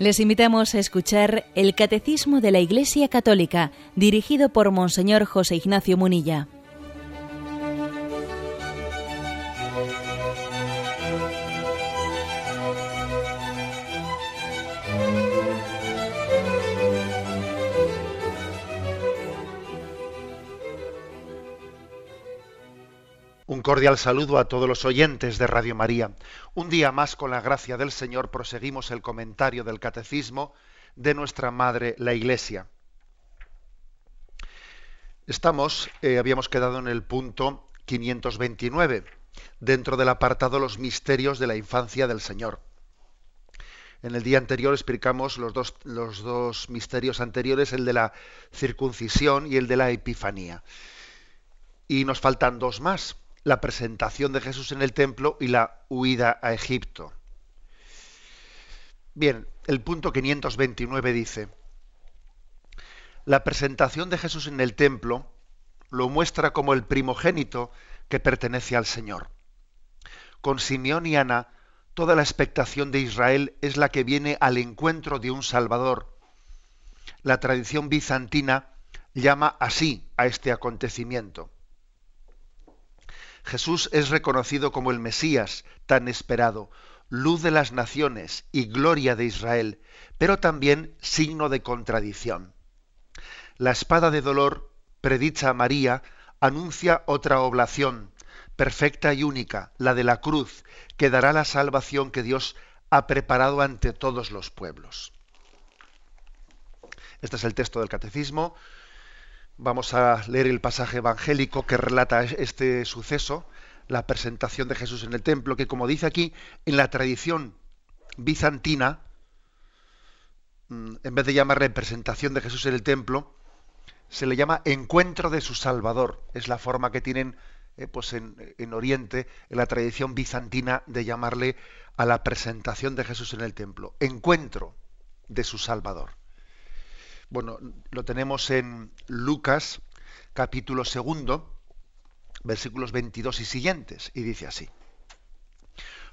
Les invitamos a escuchar el Catecismo de la Iglesia Católica, dirigido por Monseñor José Ignacio Munilla. Cordial saludo a todos los oyentes de Radio María. Un día más, con la gracia del Señor, proseguimos el comentario del Catecismo de nuestra Madre, la Iglesia. Estamos, eh, habíamos quedado en el punto 529, dentro del apartado Los misterios de la infancia del Señor. En el día anterior explicamos los dos, los dos misterios anteriores, el de la circuncisión y el de la epifanía. Y nos faltan dos más la presentación de Jesús en el templo y la huida a Egipto. Bien, el punto 529 dice, la presentación de Jesús en el templo lo muestra como el primogénito que pertenece al Señor. Con Simeón y Ana, toda la expectación de Israel es la que viene al encuentro de un Salvador. La tradición bizantina llama así a este acontecimiento. Jesús es reconocido como el Mesías tan esperado, luz de las naciones y gloria de Israel, pero también signo de contradicción. La espada de dolor, predicha a María, anuncia otra oblación, perfecta y única, la de la cruz, que dará la salvación que Dios ha preparado ante todos los pueblos. Este es el texto del Catecismo, Vamos a leer el pasaje evangélico que relata este suceso, la presentación de Jesús en el templo, que como dice aquí, en la tradición bizantina, mm, en vez de llamar representación de Jesús en el templo, se le llama encuentro de su Salvador. Es la forma que tienen eh, pues en, Oriente, en la tradición bizantina, de llamarle a la presentación de Jesús en el templo. Encuentro de su Salvador. Bueno, lo tenemos en Lucas capítulo segundo, versículos 22 y siguientes, y dice así.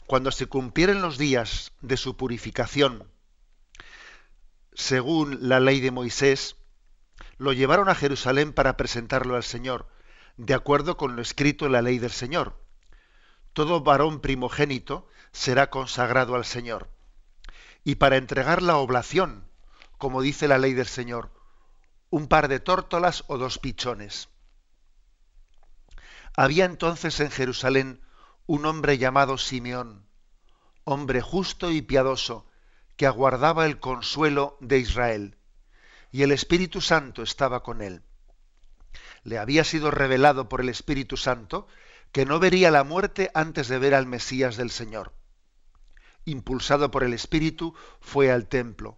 Cuando se cumplieren los días de su purificación, según la ley de Moisés, lo llevaron a Jerusalén para presentarlo al Señor, de acuerdo con lo escrito en la ley del Señor. Todo varón primogénito será consagrado al Señor. Y para entregar la oblación, como dice la ley del Señor, un par de tórtolas o dos pichones. Había entonces en Jerusalén un hombre llamado Simeón, hombre justo y piadoso, que aguardaba el consuelo de Israel, y el Espíritu Santo estaba con él. Le había sido revelado por el Espíritu Santo que no vería la muerte antes de ver al Mesías del Señor. Impulsado por el Espíritu, fue al templo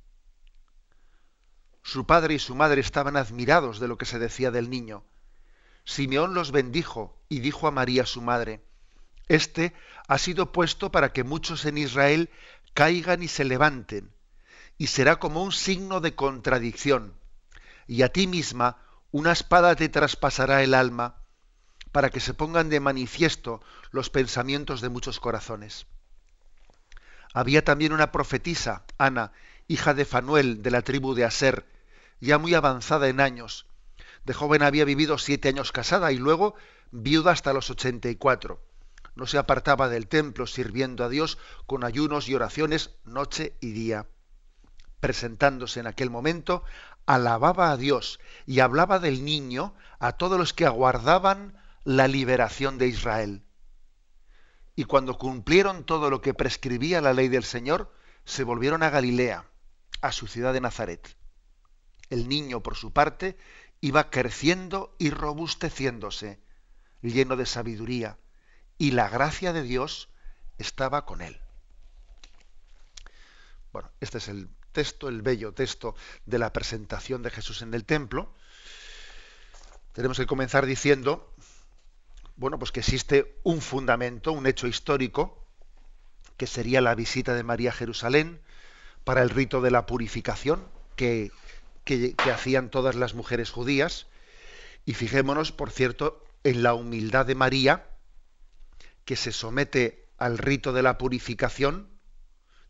Su padre y su madre estaban admirados de lo que se decía del niño. Simeón los bendijo y dijo a María su madre, Este ha sido puesto para que muchos en Israel caigan y se levanten, y será como un signo de contradicción, y a ti misma una espada te traspasará el alma, para que se pongan de manifiesto los pensamientos de muchos corazones. Había también una profetisa, Ana, hija de Fanuel, de la tribu de Aser, ya muy avanzada en años. De joven había vivido siete años casada y luego viuda hasta los ochenta y cuatro. No se apartaba del templo sirviendo a Dios con ayunos y oraciones noche y día. Presentándose en aquel momento, alababa a Dios y hablaba del niño a todos los que aguardaban la liberación de Israel. Y cuando cumplieron todo lo que prescribía la ley del Señor, se volvieron a Galilea, a su ciudad de Nazaret. El niño, por su parte, iba creciendo y robusteciéndose, lleno de sabiduría, y la gracia de Dios estaba con él. Bueno, este es el texto, el bello texto de la presentación de Jesús en el templo. Tenemos que comenzar diciendo, bueno, pues que existe un fundamento, un hecho histórico, que sería la visita de María a Jerusalén para el rito de la purificación que, que, que hacían todas las mujeres judías. Y fijémonos, por cierto, en la humildad de María, que se somete al rito de la purificación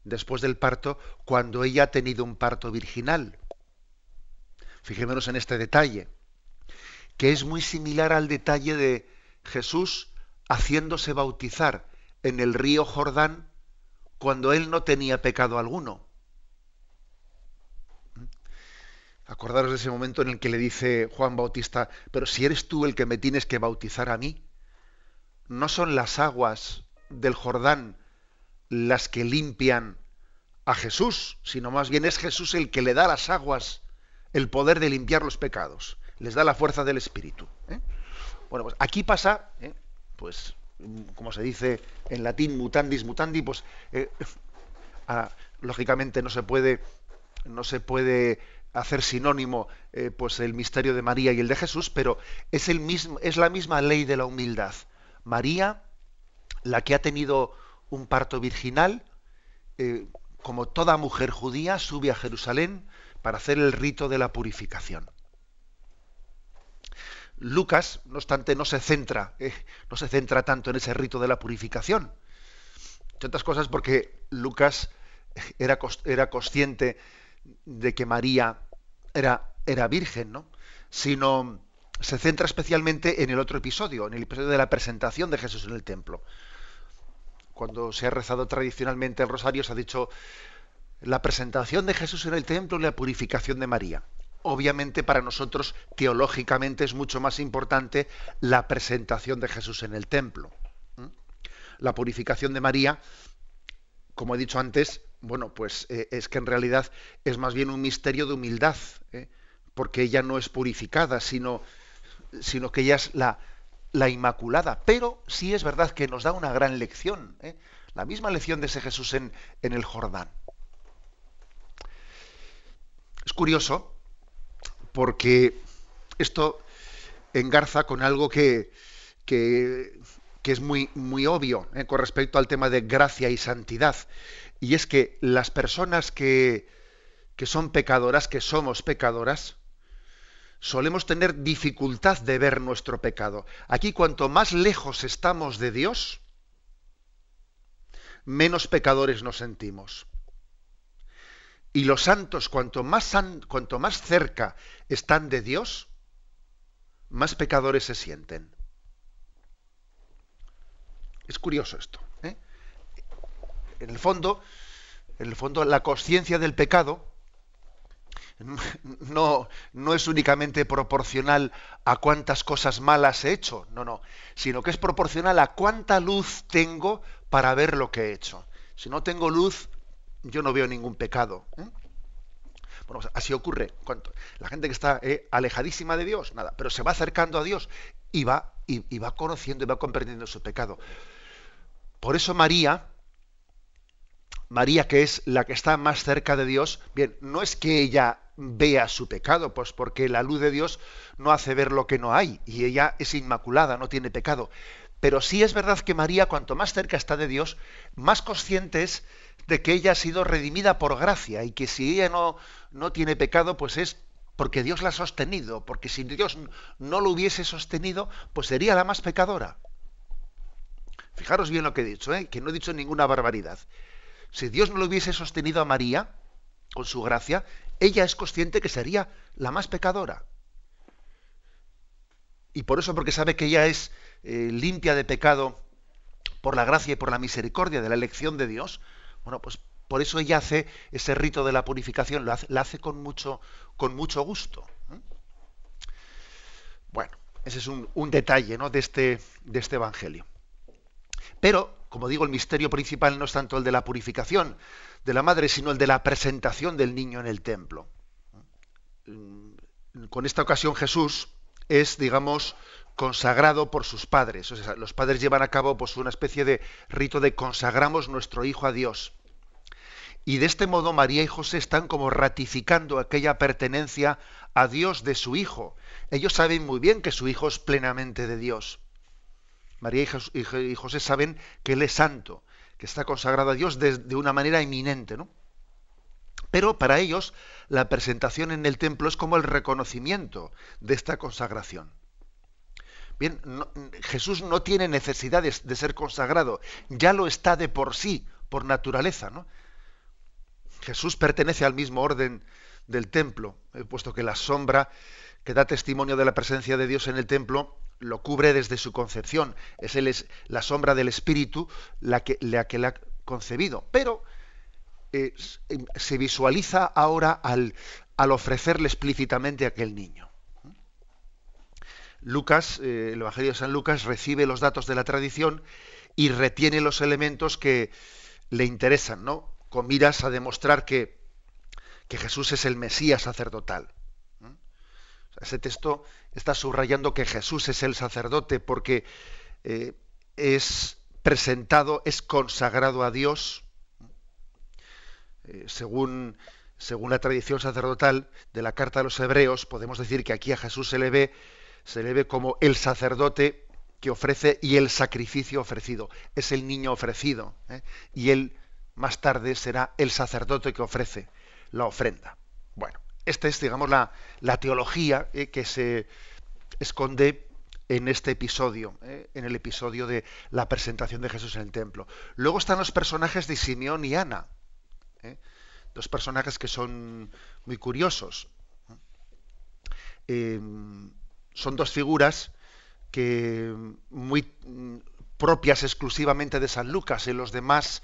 después del parto cuando ella ha tenido un parto virginal. Fijémonos en este detalle, que es muy similar al detalle de Jesús haciéndose bautizar en el río Jordán cuando él no tenía pecado alguno. Acordaros de ese momento en el que le dice Juan Bautista, pero si eres tú el que me tienes que bautizar a mí, no son las aguas del Jordán las que limpian a Jesús, sino más bien es Jesús el que le da a las aguas el poder de limpiar los pecados, les da la fuerza del Espíritu. ¿eh? Bueno, pues aquí pasa, ¿eh? pues como se dice en latín, mutandis mutandi, pues eh, lógicamente no se puede, no se puede hacer sinónimo pues el misterio de María y el de Jesús, pero es el mismo, es la misma ley de la humildad. María, la que ha tenido un parto virginal, eh, como toda mujer judía, sube a Jerusalén para hacer el rito de la purificación. Lucas, no obstante, no se centra, eh, no se centra tanto en ese rito de la purificación. Entre otras cosas porque Lucas era, era consciente de que María era, era virgen, ¿no? Sino se centra especialmente en el otro episodio, en el episodio de la presentación de Jesús en el templo cuando se ha rezado tradicionalmente el rosario, se ha dicho la presentación de Jesús en el templo y la purificación de María. Obviamente para nosotros teológicamente es mucho más importante la presentación de Jesús en el templo. La purificación de María, como he dicho antes, bueno, pues eh, es que en realidad es más bien un misterio de humildad, ¿eh? porque ella no es purificada, sino, sino que ella es la, la Inmaculada, pero sí es verdad que nos da una gran lección, ¿eh? la misma lección de ese Jesús en, en, el Jordán. Es curioso porque esto engarza con algo que, que, es muy, muy obvio con respecto al tema de gracia y santidad, y es que las personas que, que son pecadoras, que somos pecadoras, solemos tener dificultad de ver nuestro pecado. Aquí cuanto más lejos estamos de Dios, menos pecadores nos sentimos. Y los santos, cuanto más, cuanto más cerca están de Dios, más pecadores se sienten. Es curioso esto. ¿eh? En el fondo, en el fondo, la conciencia del pecado no, no es únicamente proporcional a cuántas cosas malas he hecho, no, no, sino que es proporcional a cuánta luz tengo para ver lo que he hecho. Si no tengo luz, yo no veo ningún pecado. ¿eh? Bueno, pues así ocurre. La gente que está eh, alejadísima de Dios, nada, pero se va acercando a Dios y va, y va conociendo y va comprendiendo su pecado. Por eso María, María, que es la que está más cerca de Dios, bien, no es que ella vea su pecado, pues porque la luz de Dios no hace ver lo que no hay, y ella es inmaculada, no tiene pecado. Pero sí es verdad que María, cuanto más cerca está de Dios, más consciente es de que ella ha sido redimida por gracia, y que si ella no, no tiene pecado, pues es porque Dios la ha sostenido, porque si Dios no lo hubiese sostenido, pues sería la más pecadora. Fijaros bien lo que he dicho, ¿eh? que no he dicho ninguna barbaridad. Si Dios no lo hubiese sostenido a María con su gracia, ella es consciente que sería la más pecadora. Y por eso, porque sabe que ella es eh, limpia de pecado por la gracia y por la misericordia de la elección de Dios, bueno, pues por eso ella hace ese rito de la purificación, lo hace, hace con, mucho, con mucho gusto. Bueno, ese es un, un detalle ¿no? de, este, de este Evangelio. Pero como digo, el misterio principal no es tanto el de la purificación de la madre, sino el de la presentación del niño en el templo. Con esta ocasión Jesús es, digamos, consagrado por sus padres. Los padres llevan a cabo pues, una especie de rito de consagramos nuestro hijo a Dios. Y de este modo María y José están como ratificando aquella pertenencia a Dios de su Hijo. Ellos saben muy bien que su Hijo es plenamente de Dios. María y José saben que Él es santo, que está consagrado a Dios de, una manera eminente, ¿no? Pero para ellos la presentación en el templo es como el reconocimiento de esta consagración. Bien, Jesús no tiene necesidad de, ser consagrado, ya lo está de por sí, por naturaleza, ¿no? Jesús pertenece al mismo orden del templo, eh, puesto que la sombra que da testimonio de la presencia de Dios en el templo lo cubre desde su concepción. Es, la sombra del Espíritu la que, la ha concebido. Pero em, se visualiza ahora al, al, ofrecerle explícitamente a aquel niño. Lucas, eh, el Evangelio de San Lucas, recibe los datos de la tradición y retiene los elementos que le interesan, ¿no? con miras a demostrar que, que Jesús es el Mesías sacerdotal. Ese texto está subrayando que Jesús es el sacerdote porque eh, es presentado, es consagrado a Dios. Eh, según, según la tradición sacerdotal de la carta a los hebreos, podemos decir que aquí a Jesús se le ve, se como el sacerdote que ofrece y el sacrificio ofrecido. Es el niño ofrecido. ¿eh? Y él más tarde será el sacerdote que ofrece la ofrenda. Bueno, esta es, digamos, la, teología eh, que se esconde en este episodio, eh, en el episodio de la presentación de Jesús en el templo. Luego están los personajes de Simeón y Ana, eh, dos personajes que son muy curiosos. son dos figuras que muy mm, propias exclusivamente de San Lucas, en los demás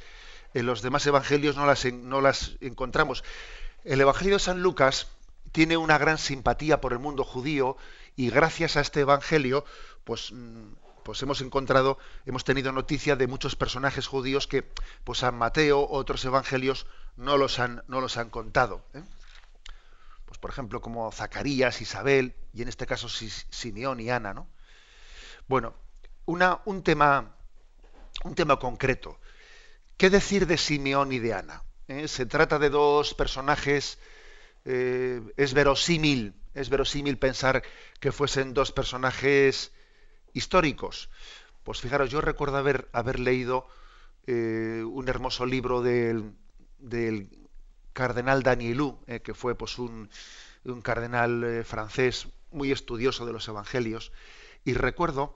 en los demás evangelios no las encontramos. El Evangelio de San Lucas tiene una gran simpatía por el mundo judío y gracias a este Evangelio, pues, mm, pues hemos encontrado, hemos tenido noticia de muchos personajes judíos que, pues San Mateo, otros evangelios no los han, no los han contado. ¿eh? Pues por ejemplo, como Zacarías, Isabel, y en este caso Simeón y Ana, ¿no? Bueno, un tema, un tema concreto. ¿Qué decir de Simeón y de Ana? ¿Eh? Se trata de dos personajes, eh, es verosímil, es verosímil pensar que fuesen dos personajes históricos. Pues fijaros, yo recuerdo haber, haber leído eh, un hermoso libro del, del cardenal Danielou, que fue pues, un, un cardenal francés muy estudioso de los evangelios, y recuerdo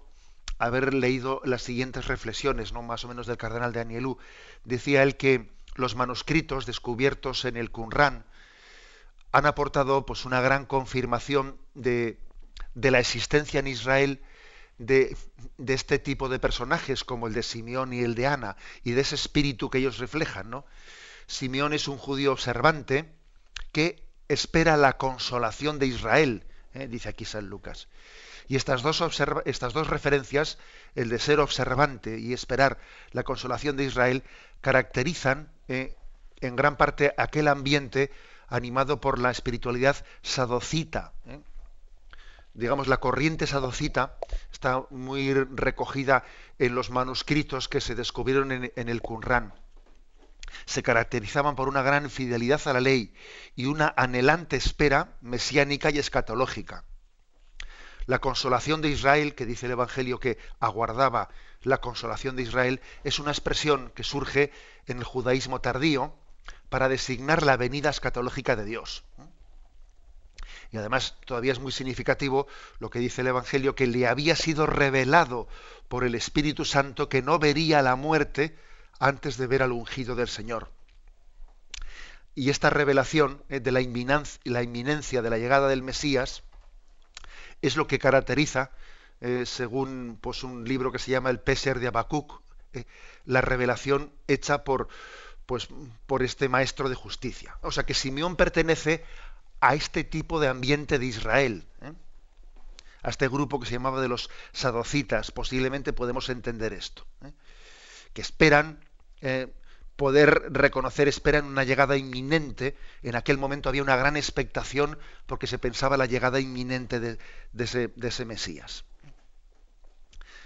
haber leído las siguientes reflexiones, no más o menos del cardenal de. Decía él que los manuscritos descubiertos en el Qumran han aportado pues una gran confirmación de, la existencia en Israel de, este tipo de personajes como el de Simeón y el de Ana y de ese espíritu que ellos reflejan. Simeón es un judío observante que espera la consolación de Israel, ¿eh? dice aquí San Lucas. Y estas dos referencias, el de ser observante y esperar la consolación de Israel, caracterizan eh, en gran parte aquel ambiente animado por la espiritualidad sadocita. Eh. Digamos, la corriente sadocita está muy recogida en los manuscritos que se descubrieron en, el Qumran se caracterizaban por una gran fidelidad a la ley y una anhelante espera mesiánica y escatológica. La consolación de Israel, que dice el Evangelio que aguardaba la consolación de Israel, es una expresión que surge en el judaísmo tardío para designar la venida escatológica de Dios. Y además todavía es muy significativo lo que dice el Evangelio, que le había sido revelado por el Espíritu Santo que no vería la muerte antes de ver al ungido del Señor. Y esta revelación eh, de la inminencia de la llegada del Mesías, es lo que caracteriza, eh, según pues, un libro que se llama El Peser de Habacuc, eh, la revelación hecha por, pues, por este maestro de justicia. O sea que Simeón pertenece a este tipo de ambiente de Israel, ¿eh? a este grupo que se llamaba de los sadocitas. Posiblemente podemos entender esto, que esperan poder reconocer, esperan una llegada inminente. En aquel momento había una gran expectación porque se pensaba la llegada inminente de, ese, Mesías.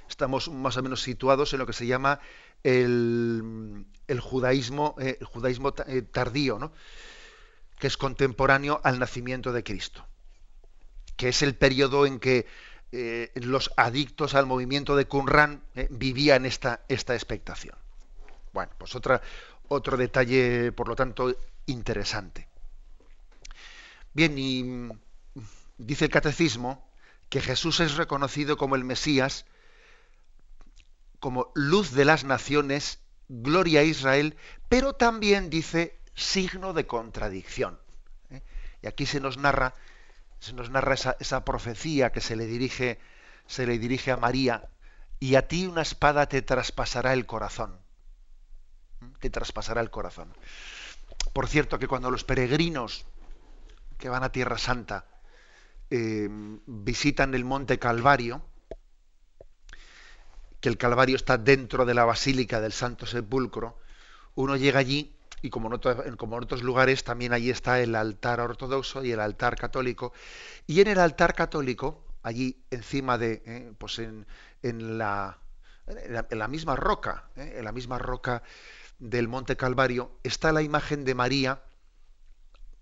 Estamos más o menos situados en lo que se llama el, judaísmo, eh, judaísmo eh, tardío, ¿no? que es contemporáneo al nacimiento de Cristo, que es el periodo en que eh, los adictos al movimiento de Qumran vivían esta, esta expectación. Bueno, pues otra, otro detalle, por lo tanto, interesante. Bien, y mm, dice el catecismo que Jesús es reconocido como el Mesías como luz de las naciones, gloria a Israel, pero también dice signo de contradicción. ¿eh? Y aquí se nos narra, se nos narra esa, profecía que se le dirige, se le dirige a María, y a ti una espada te traspasará el corazón. ¿eh? Te traspasará el corazón. Por cierto, que cuando los peregrinos que van a Tierra Santa eh, visitan el monte Calvario, que el Calvario está dentro de la Basílica del Santo Sepulcro, uno llega allí y como en, otros lugares también allí está el altar ortodoxo y el altar católico. Y en el altar católico, allí encima de, eh, pues en, la, en, la, misma roca, eh, en la misma roca del Monte Calvario, está la imagen de María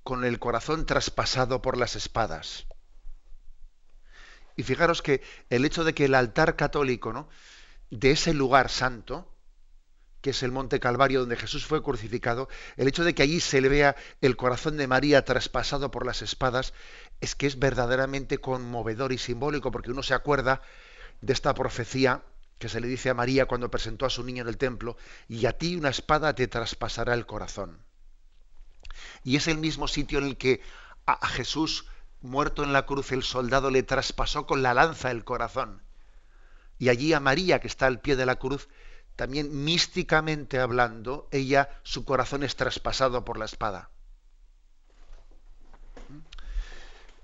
con el corazón traspasado por las espadas. Y fijaros que el hecho de que el altar católico, ¿no? De ese lugar santo, que es el Monte Calvario donde Jesús fue crucificado, el hecho de que allí se le vea el corazón de María traspasado por las espadas, es que es verdaderamente conmovedor y simbólico, porque uno se acuerda de esta profecía que se le dice a María cuando presentó a su niño en el templo, y a ti una espada te traspasará el corazón. Y es el mismo sitio en el que a Jesús, muerto en la cruz, el soldado le traspasó con la lanza el corazón. Y allí a María, que está al pie de la cruz, también místicamente hablando, ella, su corazón es traspasado por la espada.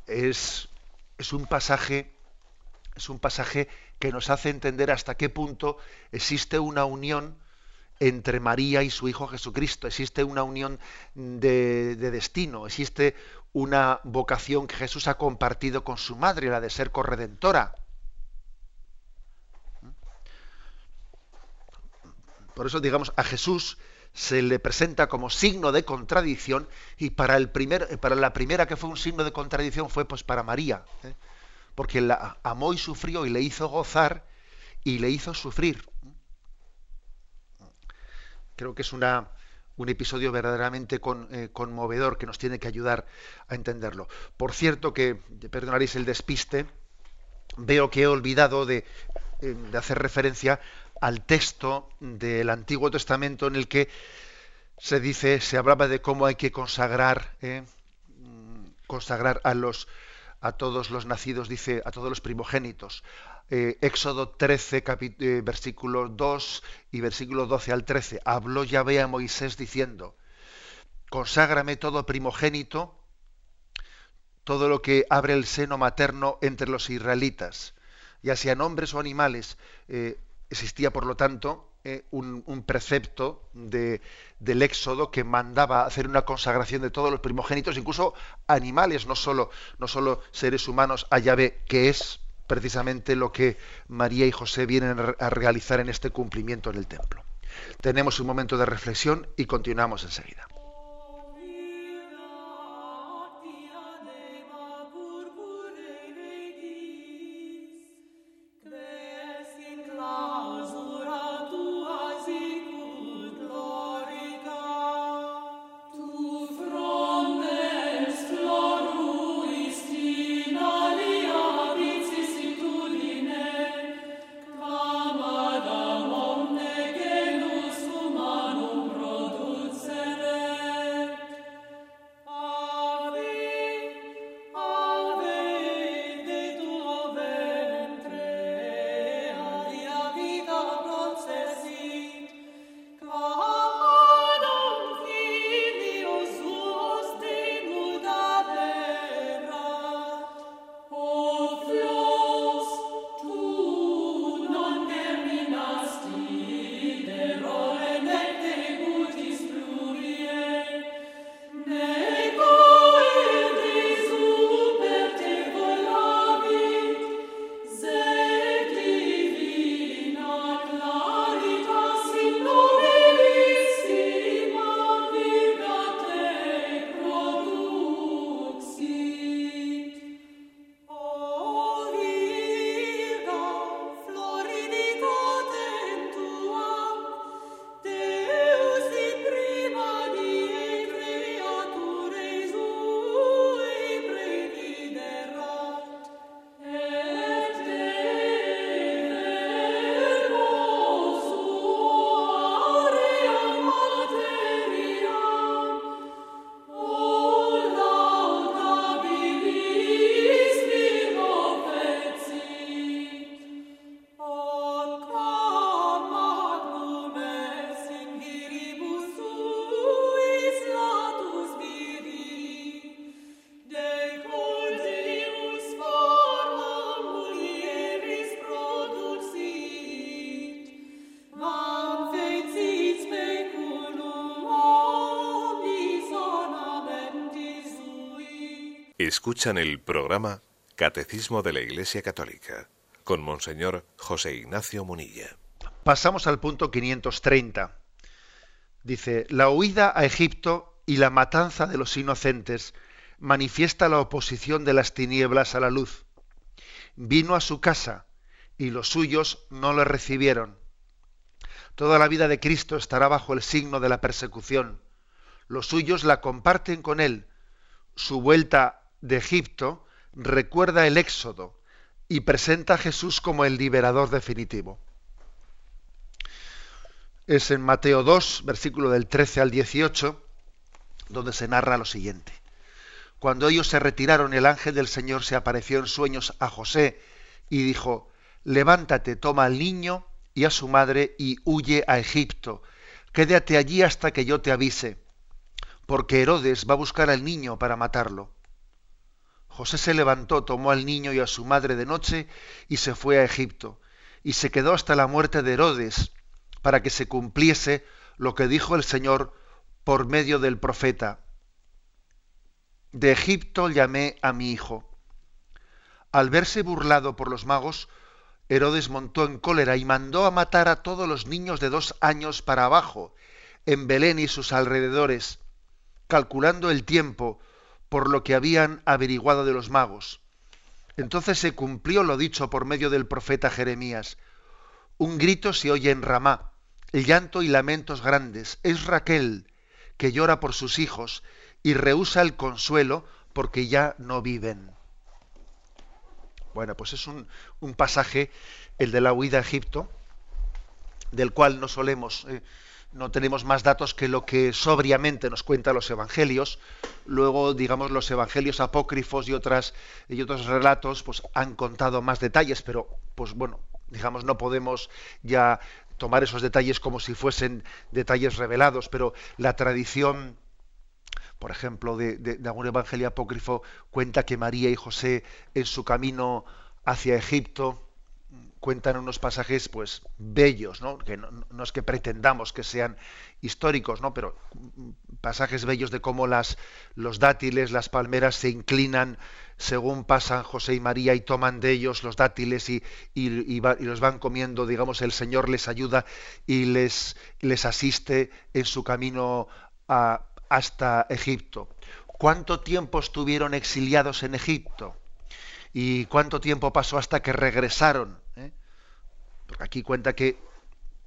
Es, es un pasaje, es un pasaje que nos hace entender hasta qué punto existe una unión entre María y su Hijo Jesucristo, existe una unión de, de, destino, existe una vocación que Jesús ha compartido con su madre, la de ser corredentora. Por eso, digamos, a Jesús se le presenta como signo de contradicción y para, el primer, para la primera que fue un signo de contradicción fue pues para María, ¿eh? porque la amó y sufrió y le hizo gozar y le hizo sufrir. Creo que es una, un episodio verdaderamente eh, conmovedor que nos tiene que ayudar a entenderlo. Por cierto que, perdonaréis el despiste, veo que he olvidado de, eh, de hacer referencia al texto del Antiguo Testamento en el que se dice, se hablaba de cómo hay que consagrar, eh, consagrar a los a todos los nacidos, dice, a todos los primogénitos. Eh, Éxodo 13, eh, versículo 2 y versículo 12 al 13. Habló Yahvé a Moisés diciendo, conságrame todo primogénito, todo lo que abre el seno materno entre los israelitas, ya sean hombres o animales, Existía, por lo tanto, eh, un, precepto de, del Éxodo que mandaba hacer una consagración de todos los primogénitos, incluso animales, no solo, no solo seres humanos, a Yahvé, que es precisamente lo que María y José vienen a realizar en este cumplimiento en el templo. Tenemos un momento de reflexión y continuamos enseguida. Escuchan el programa Catecismo de la Iglesia Católica con Monseñor José Ignacio Munilla. Pasamos al punto 530. Dice, la huida a Egipto y la matanza de los inocentes manifiesta la oposición de las tinieblas a la luz. Vino a su casa y los suyos no le recibieron. Toda la vida de Cristo estará bajo el signo de la persecución. Los suyos la comparten con él. Su vuelta de Egipto recuerda el éxodo y presenta a Jesús como el liberador definitivo. Es en Mateo 2, versículo del 13 al 18, donde se narra lo siguiente. Cuando ellos se retiraron, el ángel del Señor se apareció en sueños a José y dijo, levántate, toma al niño y a su madre y huye a Egipto. Quédate allí hasta que yo te avise, porque Herodes va a buscar al niño para matarlo. José se levantó, tomó al niño y a su madre de noche y se fue a Egipto, y se quedó hasta la muerte de Herodes, para que se cumpliese lo que dijo el Señor por medio del profeta. De Egipto llamé a mi hijo. Al verse burlado por los magos, Herodes montó en cólera y mandó a matar a todos los niños de dos años para abajo, en Belén y sus alrededores, calculando el tiempo por lo que habían averiguado de los magos. Entonces se cumplió lo dicho por medio del profeta Jeremías. Un grito se oye en Ramá, el llanto y lamentos grandes. Es Raquel, que llora por sus hijos y rehúsa el consuelo porque ya no viven. Bueno, pues es un, pasaje, el de la huida a Egipto, del cual no solemos eh, no tenemos más datos que lo que sobriamente nos cuentan los evangelios. Luego, digamos, los evangelios apócrifos y otras y otros relatos, pues han contado más detalles, pero, pues bueno, digamos, no podemos ya tomar esos detalles como si fuesen detalles revelados, pero la tradición, por ejemplo, de, de algún evangelio apócrifo cuenta que María y José en su camino hacia Egipto, cuentan unos pasajes pues bellos, ¿no? que no, es que pretendamos que sean históricos, ¿no? pero pasajes bellos de cómo las, los dátiles, las palmeras se inclinan según pasan José y María y toman de ellos los dátiles y, y, los van comiendo, digamos, el Señor les ayuda y les, les asiste en su camino hasta Egipto. ¿Cuánto tiempo estuvieron exiliados en Egipto? ¿Y cuánto tiempo pasó hasta que regresaron? Porque aquí cuenta que,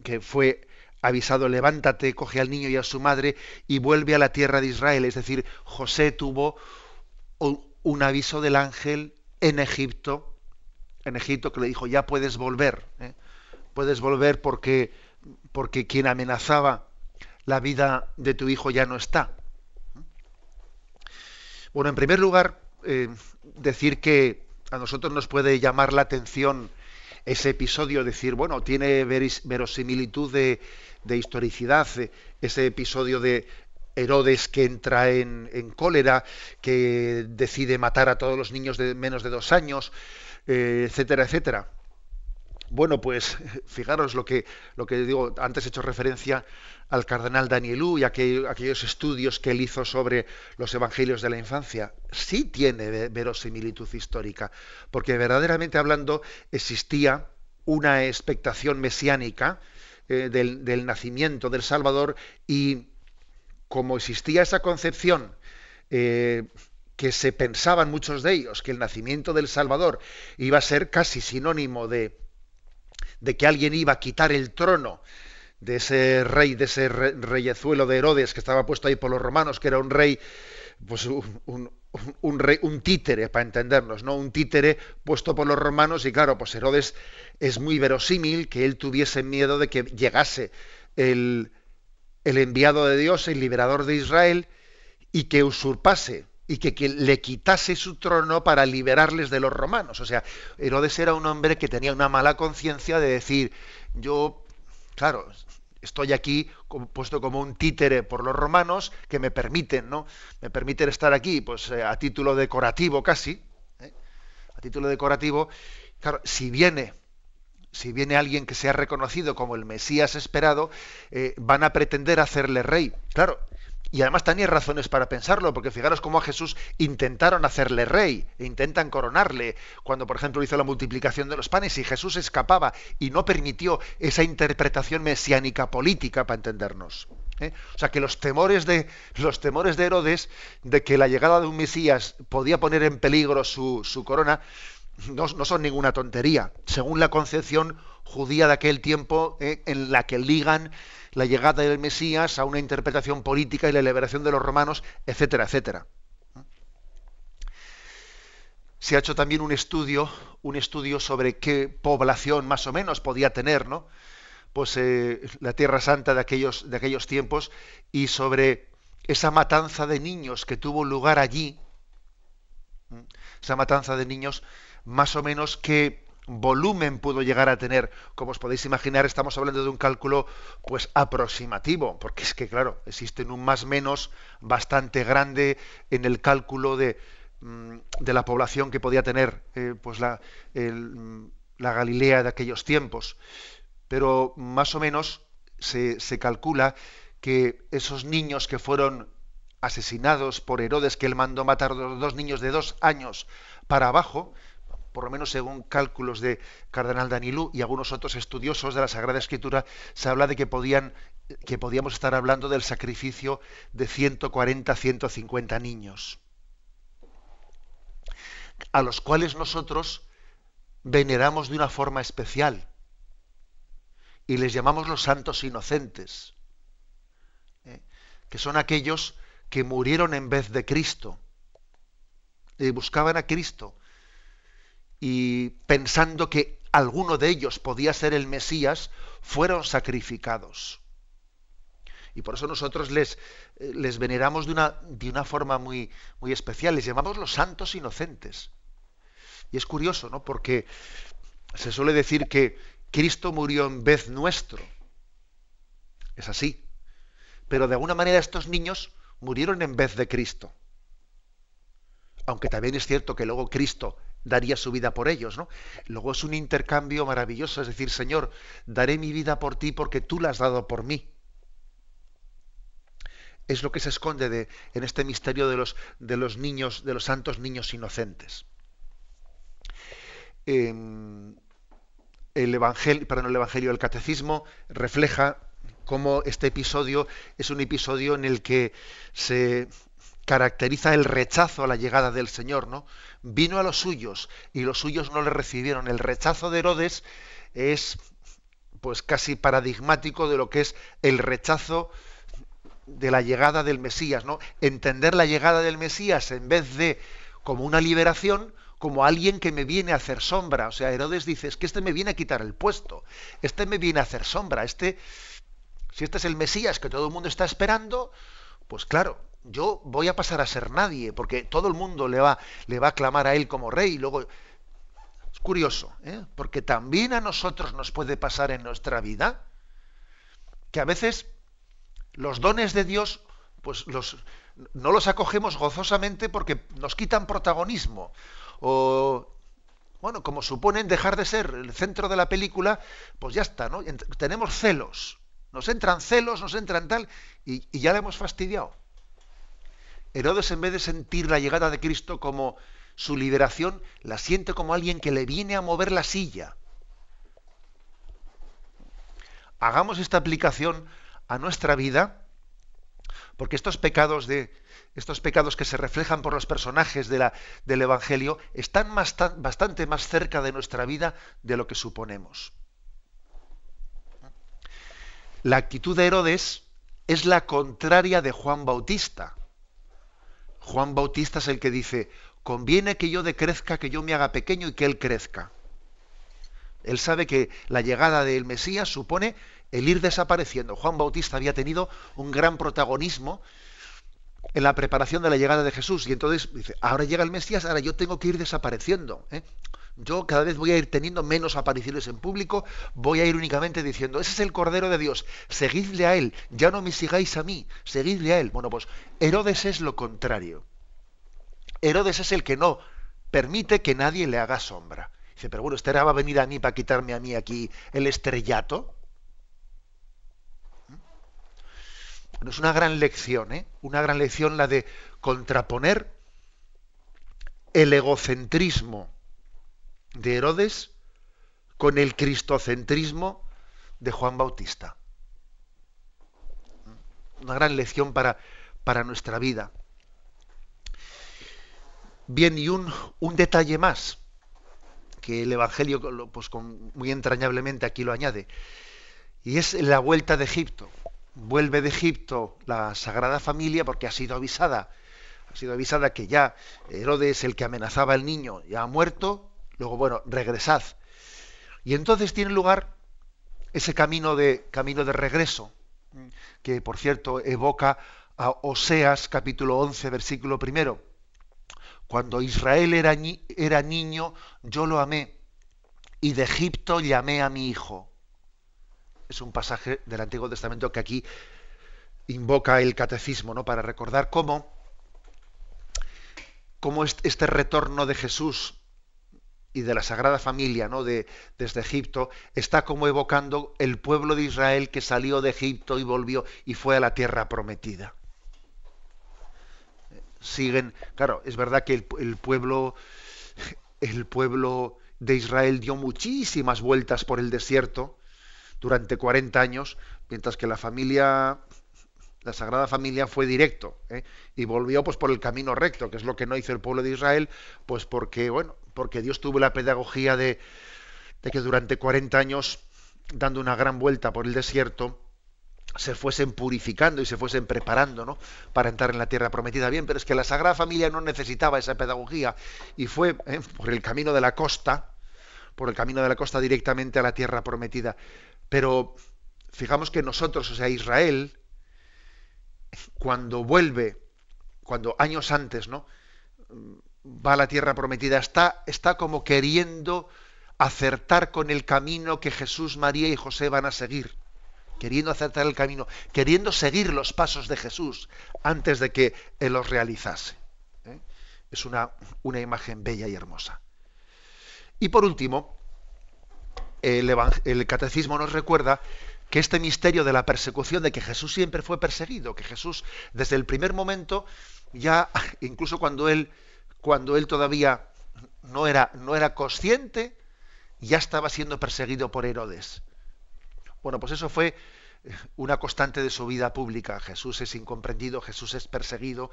que fue avisado, levántate, coge al niño y a su madre y vuelve a la tierra de Israel. Es decir, José tuvo un aviso del ángel en Egipto, en Egipto que le dijo, ya puedes volver, ¿eh? puedes volver porque, porque quien amenazaba la vida de tu hijo ya no está. Bueno, en primer lugar, eh, decir que a nosotros nos puede llamar la atención ese episodio, decir, bueno, tiene verosimilitud de, historicidad, eh, ese episodio de Herodes que entra en, cólera, que decide matar a todos los niños de menos de dos años, eh, etcétera, etcétera. Bueno, pues fijaros lo que, lo que digo, antes he hecho referencia al cardenal Danielú y a aquellos estudios que él hizo sobre los evangelios de la infancia. Sí tiene verosimilitud histórica, porque verdaderamente hablando existía una expectación mesiánica eh, del, nacimiento del Salvador y como existía esa concepción eh, que se pensaban muchos de ellos, que el nacimiento del Salvador iba a ser casi sinónimo de, de que alguien iba a quitar el trono de ese rey, de ese reyezuelo de Herodes que estaba puesto ahí por los romanos, que era un rey, pues un, un, rey, un títere, para entendernos, ¿no? Un títere puesto por los romanos, y claro, pues Herodes es muy verosímil que él tuviese miedo de que llegase el, el enviado de Dios, el liberador de Israel, y que usurpase y que, le quitase su trono para liberarles de los romanos. O sea, Herodes era un hombre que tenía una mala conciencia de decir, yo, claro, estoy aquí puesto como un títere por los romanos que me permiten, ¿no? Me permiten estar aquí, pues eh, a título decorativo casi, ¿eh? a título decorativo. Claro, si viene, si viene alguien que sea reconocido como el Mesías esperado, eh, van a pretender hacerle rey. Claro, Y además tenía razones para pensarlo, porque fijaros cómo a Jesús intentaron hacerle rey, e intentan coronarle, cuando por ejemplo hizo la multiplicación de los panes y Jesús escapaba y no permitió esa interpretación mesiánica política para entendernos. ¿eh? O sea que los temores de los temores de Herodes de que la llegada de un Mesías podía poner en peligro su, corona no, son ninguna tontería, según la concepción judía de aquel tiempo ¿eh? en la que ligan la llegada del Mesías a una interpretación política y la liberación de los romanos, etcétera, etcétera. Se ha hecho también un estudio, un estudio sobre qué población más o menos podía tener, ¿no? Pues eh, la Tierra Santa de aquellos, de aquellos tiempos y sobre esa matanza de niños que tuvo lugar allí, esa matanza de niños, más o menos que volumen pudo llegar a tener. Como os podéis imaginar, estamos hablando de un cálculo pues aproximativo, porque es que claro, existe un más menos bastante grande en el cálculo de, mm, de la población que podía tener eh, pues la, la, Galilea de aquellos tiempos. Pero más o menos se, se calcula que esos niños que fueron asesinados por Herodes, que él mandó matar dos, dos niños de dos años para abajo, por lo menos según cálculos de Cardenal Danilú y algunos otros estudiosos de la Sagrada Escritura, se habla de que podían que podíamos estar hablando del sacrificio de 140, 150 niños, a los cuales nosotros veneramos de una forma especial y les llamamos los santos inocentes, ¿eh? que son aquellos que murieron en vez de Cristo, y buscaban a Cristo, y pensando que alguno de ellos podía ser el Mesías, fueron sacrificados. Y por eso nosotros les, eh, les veneramos de una, de una forma muy, muy especial, les llamamos los santos inocentes. Y es curioso, ¿no? Porque se suele decir que Cristo murió en vez nuestro. Es así. Pero de alguna manera estos niños murieron en vez de Cristo. Aunque también es cierto que luego Cristo daría su vida por ellos, ¿no? Luego es un intercambio maravilloso, es decir, Señor, daré mi vida por ti porque tú la has dado por mí. Es lo que se esconde de, en este misterio de los, de los niños, de los santos niños inocentes. Em, el evangelio, perdón, el evangelio del catecismo refleja cómo este episodio es un episodio en el que se caracteriza el rechazo a la llegada del Señor, ¿no? Vino a los suyos y los suyos no le recibieron. El rechazo de Herodes es pues casi paradigmático de lo que es el rechazo de la llegada del Mesías, ¿no? Entender la llegada del Mesías en vez de como una liberación, como alguien que me viene a hacer sombra. O sea, Herodes dice, es que este me viene a quitar el puesto, este me viene a hacer sombra, este, si este es el Mesías que todo el mundo está esperando, pues claro, yo voy a pasar a ser nadie, porque todo el mundo le va, le va a clamar a él como rey. Y luego, es curioso, ¿eh? porque también a nosotros nos puede pasar en nuestra vida que a veces los dones de Dios, pues los, no los acogemos gozosamente porque nos quitan protagonismo. O, bueno, como suponen dejar de ser el centro de la película, pues ya está, ¿no? Tenemos celos. Nos entran celos, nos entran tal, y, y ya le hemos fastidiado. Herodes, en vez de sentir la llegada de Cristo como su liberación, la siente como alguien que le viene a mover la silla. Hagamos esta aplicación a nuestra vida, porque estos pecados de estos pecados que se reflejan por los personajes de la, del Evangelio están bastante más cerca de nuestra vida de lo que suponemos. La actitud de Herodes es la contraria de Juan Bautista. Juan Bautista es el que dice, conviene que yo decrezca, que yo me haga pequeño y que él crezca. Él sabe que la llegada del Mesías supone el ir desapareciendo. Juan Bautista había tenido un gran protagonismo en la preparación de la llegada de Jesús y entonces dice, ahora llega el Mesías, ahora yo tengo que ir desapareciendo. ¿eh? Yo cada vez voy a ir teniendo menos apariciones en público, voy a ir únicamente diciendo, ese es el Cordero de Dios, seguidle a Él, ya no me sigáis a mí, seguidle a Él. Bueno, pues Herodes es lo contrario. Herodes es el que no permite que nadie le haga sombra. Dice, pero bueno, ¿este va a venir a mí para quitarme a mí aquí el estrellato? ¿Mm? es una gran lección, ¿eh? una gran lección la de contraponer el egocentrismo de Herodes con el cristocentrismo de Juan Bautista. Una gran lección para, para nuestra vida. Bien, y un, un detalle más, que el Evangelio pues, muy entrañablemente aquí lo añade, y es la vuelta de Egipto. Vuelve de Egipto la Sagrada Familia porque ha sido avisada, ha sido avisada que ya Herodes, el que amenazaba al niño, ya ha muerto, luego, bueno, regresad. Y entonces tiene lugar ese camino de, camino de regreso, que por cierto evoca a Oseas capítulo 11, versículo primero cuando Israel era, era niño, yo lo amé, y de Egipto llamé a mi hijo. Es un pasaje del Antiguo Testamento que aquí invoca el catecismo, ¿no? Para recordar cómo, cómo este retorno de Jesús y de la Sagrada Familia, ¿no? De, desde Egipto, está como evocando el pueblo de Israel que salió de Egipto y volvió y fue a la tierra prometida siguen, claro, es verdad que el, pueblo, el pueblo de Israel dio muchísimas vueltas por el desierto durante 40 años, mientras que la familia, la Sagrada Familia fue directo ¿eh? y volvió pues por el camino recto, que es lo que no hizo el pueblo de Israel, pues porque bueno, porque Dios tuvo la pedagogía de, que durante 40 años dando una gran vuelta por el desierto se fuesen purificando y se fuesen preparando ¿no? para entrar en la tierra prometida. Bien, pero es que la Sagrada Familia no necesitaba esa pedagogía y fue ¿eh? por el camino de la costa, por el camino de la costa directamente a la tierra prometida. Pero fijamos que nosotros, o sea, Israel, cuando vuelve, cuando años antes, ¿no? va a la tierra prometida, está, está como queriendo acertar con el camino que Jesús, María y José van a seguir queriendo acertar el camino, queriendo seguir los pasos de Jesús antes de que Él los realizase. ¿eh? Es una, una imagen bella y hermosa. Y por último, el, catecismo nos recuerda que este misterio de la persecución, de que Jesús siempre fue perseguido, que Jesús desde el primer momento, ya incluso cuando él, cuando él todavía no era, no era consciente, ya estaba siendo perseguido por Herodes. Bueno, pues eso fue una constante de su vida pública. Jesús es incomprendido, Jesús es perseguido,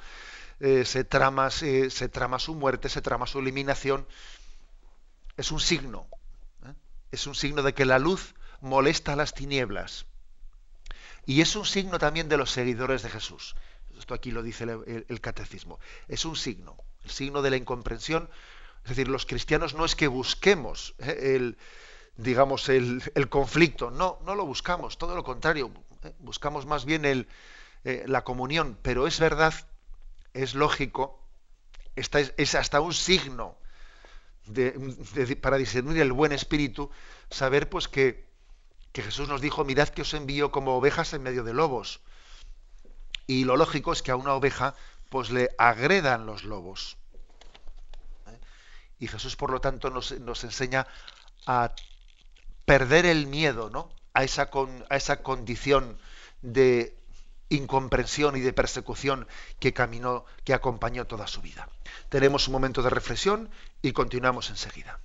eh, se, trama, se, trama su muerte, se trama su eliminación. Es un signo. Es un signo de que la luz molesta las tinieblas. Y es un signo también de los seguidores de Jesús. Esto aquí lo dice el catecismo. Es un signo, el signo de la incomprensión. Es decir, los cristianos no es que busquemos el digamos, el, conflicto. No, no lo buscamos, todo lo contrario. ¿eh? Buscamos más bien eh, la comunión. Pero es verdad, es lógico, es, hasta un signo para discernir el buen espíritu, saber pues que, que Jesús nos dijo, mirad que os envío como ovejas en medio de lobos. Y lo lógico es que a una oveja pues le agredan los lobos. Y Jesús, por lo tanto, nos, nos enseña a perder el miedo ¿no? a, esa a esa condición de incomprensión y de persecución que caminó, que acompañó toda su vida. Tenemos un momento de reflexión y continuamos enseguida.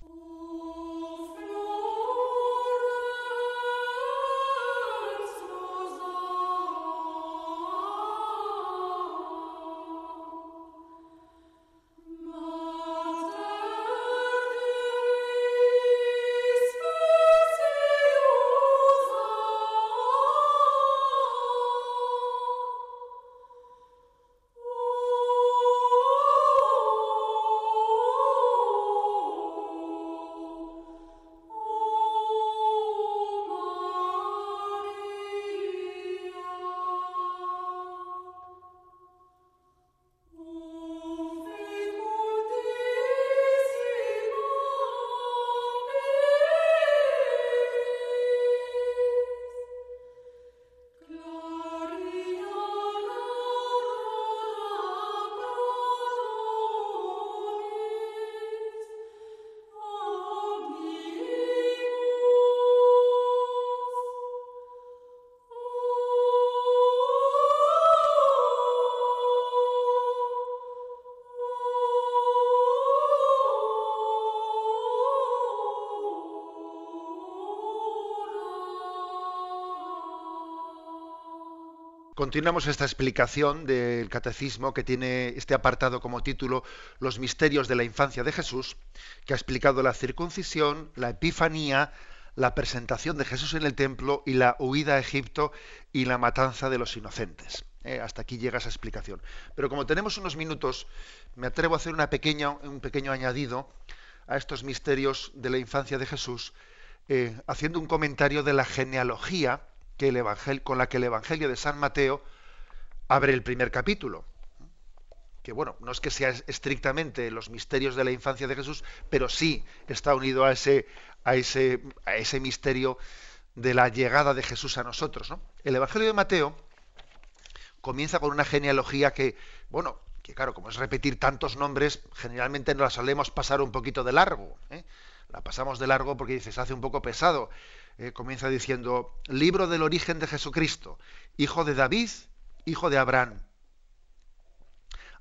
Continuamos esta explicación del catecismo que tiene este apartado como título Los misterios de la infancia de Jesús, que ha explicado la circuncisión, la epifanía, la presentación de Jesús en el templo y la huida a Egipto y la matanza de los inocentes. Eh, hasta aquí llega esa explicación. Pero como tenemos unos minutos, me atrevo a hacer una pequeña, un pequeño añadido a estos misterios de la infancia de Jesús, eh, haciendo un comentario de la genealogía que el con la que el Evangelio de San Mateo abre el primer capítulo. Que bueno, no es que sea estrictamente los misterios de la infancia de Jesús, pero sí está unido a ese, a ese, a ese misterio de la llegada de Jesús a nosotros. El Evangelio de Mateo comienza con una genealogía que, bueno, que claro, como es repetir tantos nombres, generalmente nos la solemos pasar un poquito de largo. ¿eh? La pasamos de largo porque dices, hace un poco pesado. Eh, comienza diciendo, libro del origen de Jesucristo, hijo de David, hijo de Abraham.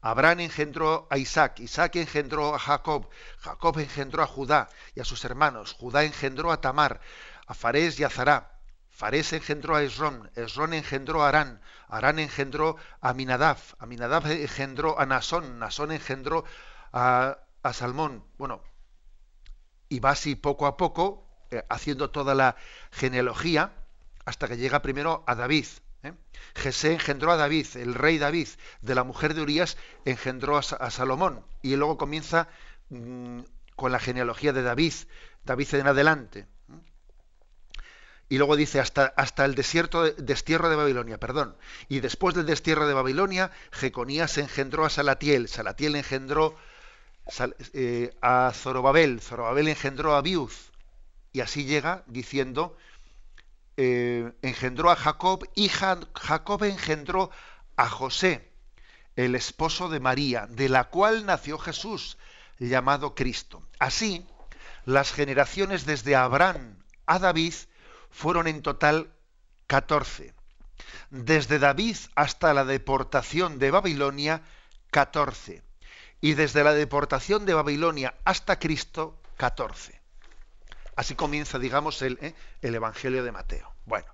Abraham engendró a Isaac, Isaac engendró a Jacob, Jacob engendró a Judá y a sus hermanos, Judá engendró a Tamar, a Farés y a Zará, Farés engendró a Esrón, Esrón engendró a Arán, Arán engendró a Minadab, Aminadab engendró a Nasón, Nasón engendró a, a Salmón. Bueno, y va así poco a poco eh, haciendo toda la genealogía hasta que llega primero a David. ¿eh? engendró a David, el rey David, de la mujer de Urias engendró a, Salomón. Y luego comienza mm, con la genealogía de David, David en adelante. ¿eh? Y luego dice hasta, hasta el desierto destierro de Babilonia, perdón. Y después del destierro de Babilonia, Jeconías engendró a Salatiel, Salatiel engendró a Zorobabel, Zorobabel engendró a Biuz, y así llega diciendo, eh, engendró a Jacob y Jacob engendró a José, el esposo de María, de la cual nació Jesús, llamado Cristo. Así, las generaciones desde Abraham a David fueron en total 14. Desde David hasta la deportación de Babilonia, 14. Y desde la deportación de Babilonia hasta Cristo, 14. Así comienza, digamos, el, ¿eh? el Evangelio de Mateo. Bueno,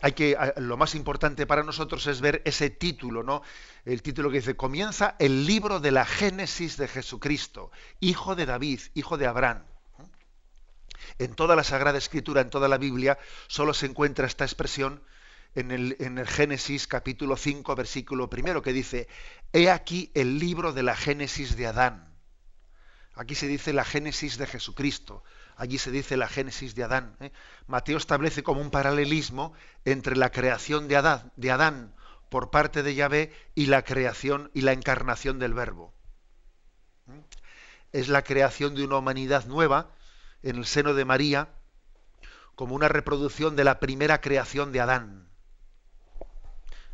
hay que, lo más importante para nosotros es ver ese título, ¿no? El título que dice, comienza el libro de la Génesis de Jesucristo, hijo de David, hijo de Abraham. En toda la Sagrada Escritura, en toda la Biblia, solo se encuentra esta expresión en el, en el Génesis capítulo 5, versículo primero, que dice, he aquí el libro de la Génesis de Adán. Aquí se dice la génesis de Jesucristo, allí se dice la génesis de Adán. ¿eh? Mateo establece como un paralelismo entre la creación de Adán, por parte de Yahvé y la creación y la encarnación del Verbo. ¿eh? Es la creación de una humanidad nueva en el seno de María como una reproducción de la primera creación de Adán.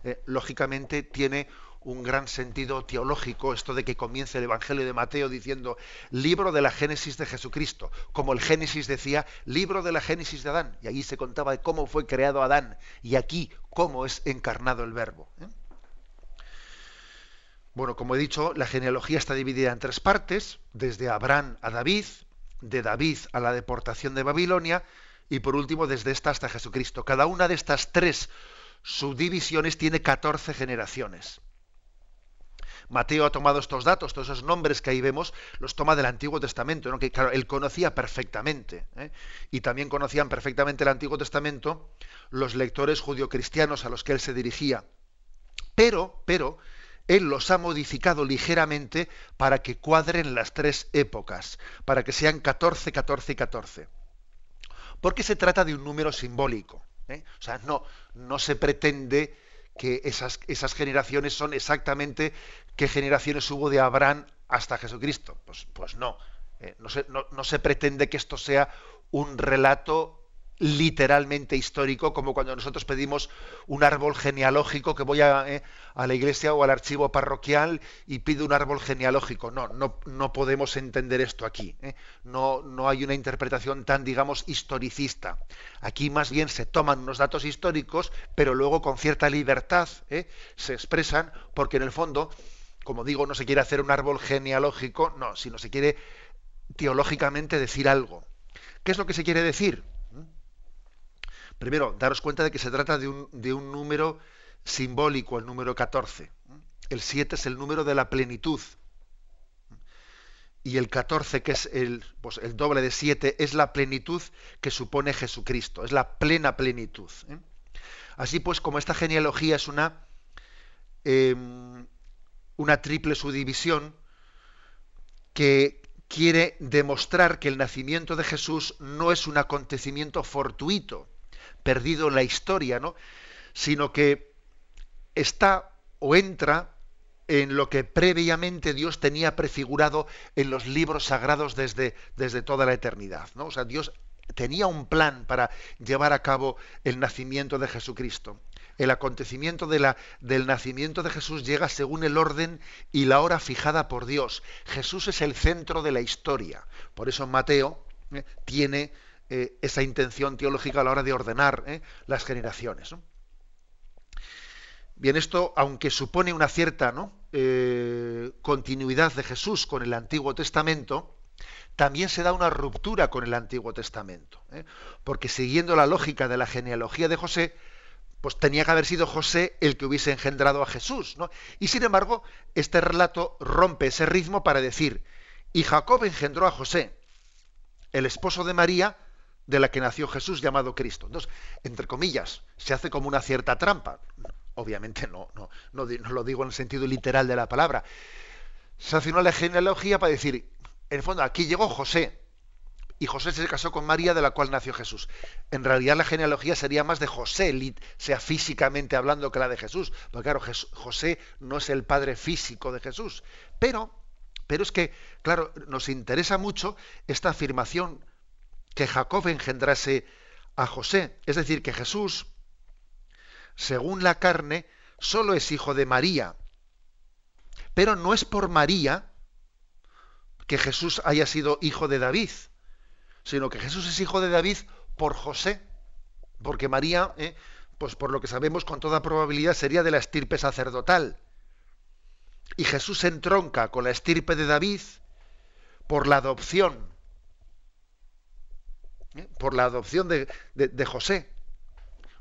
¿eh? lógicamente tiene un gran sentido teológico esto de que comience el Evangelio de Mateo diciendo libro de la Génesis de Jesucristo, como el Génesis decía libro de la Génesis de Adán, y allí se contaba de cómo fue creado Adán, y aquí cómo es encarnado el Verbo. ¿eh? Bueno, como he dicho, la genealogía está dividida en tres partes, desde Abraham a David, de David a la deportación de Babilonia, y por último desde esta hasta Jesucristo. Cada una de estas tres subdivisiones tiene 14 generaciones. Mateo ha tomado estos datos, todos esos nombres que ahí vemos, los toma del Antiguo Testamento, que claro, él conocía perfectamente. ¿eh? Y también conocían perfectamente el Antiguo Testamento los lectores judio-cristianos a los que él se dirigía. Pero, pero, él los ha modificado ligeramente para que cuadren las tres épocas, para que sean 14, 14 y 14. Porque se trata de un número simbólico. ¿eh? O sea, no, no se pretende que esas, esas generaciones son exactamente qué generaciones hubo de Abraham hasta Jesucristo. Pues, pues no. Eh, no, se, no, no se pretende que esto sea un relato literalmente histórico, como cuando nosotros pedimos un árbol genealógico, que voy a, eh, a, la iglesia o al archivo parroquial y pido un árbol genealógico. No, no, no podemos entender esto aquí. Eh. No, no hay una interpretación tan, digamos, historicista. Aquí más bien se toman unos datos históricos, pero luego con cierta libertad se expresan, porque en el fondo, como digo, no se quiere hacer un árbol genealógico, no, sino se quiere teológicamente decir algo. ¿Qué es lo que se quiere decir? Primero, daros cuenta de que se trata de un, número simbólico, el número 14. El 7 es el número de la plenitud. Y el 14, que es el, pues, el doble de 7, es la plenitud que supone Jesucristo, es la plena plenitud. ¿eh? Así pues, como esta genealogía es una, em, una triple subdivisión que quiere demostrar que el nacimiento de Jesús no es un acontecimiento fortuito, perdido en la historia, ¿no? sino que está o entra en lo que previamente Dios tenía prefigurado en los libros sagrados desde, desde toda la eternidad. ¿no? O sea, Dios tenía un plan para llevar a cabo el nacimiento de Jesucristo. El acontecimiento del nacimiento de Jesús llega según el orden y la hora fijada por Dios. Jesús es el centro de la historia. Por eso Mateo eh, tiene eh, esa intención teológica a la hora de ordenar eh, las generaciones. Bien, esto, aunque supone una cierta continuidad de Jesús con el Antiguo Testamento, también se da una ruptura con el Antiguo Testamento, porque siguiendo la lógica de la genealogía de José, pues tenía que haber sido José el que hubiese engendrado a Jesús, ¿no? Y sin embargo, este relato rompe ese ritmo para decir, y Jacob engendró a José, el esposo de María, de la que nació Jesús llamado Cristo. Entonces, entre comillas, se hace como una cierta trampa. Obviamente no, no, no, no lo digo en el sentido literal de la palabra. Se hace una genealogía para decir, en el fondo, aquí llegó José. Y José se casó con María, de la cual nació Jesús. En realidad la genealogía sería más de José, sea físicamente hablando, que la de Jesús. Porque claro, José no es el padre físico de Jesús. Pero, pero es que, claro, nos interesa mucho esta afirmación que Jacob engendrase a José. Es decir, que Jesús, según la carne, solo es hijo de María. Pero no es por María que Jesús haya sido hijo de David, sino que Jesús es hijo de David por José, porque María, eh, pues por lo que sabemos con toda probabilidad sería de la estirpe sacerdotal. Y Jesús se entronca con la estirpe de David por la adopción, eh, por la adopción de, de José.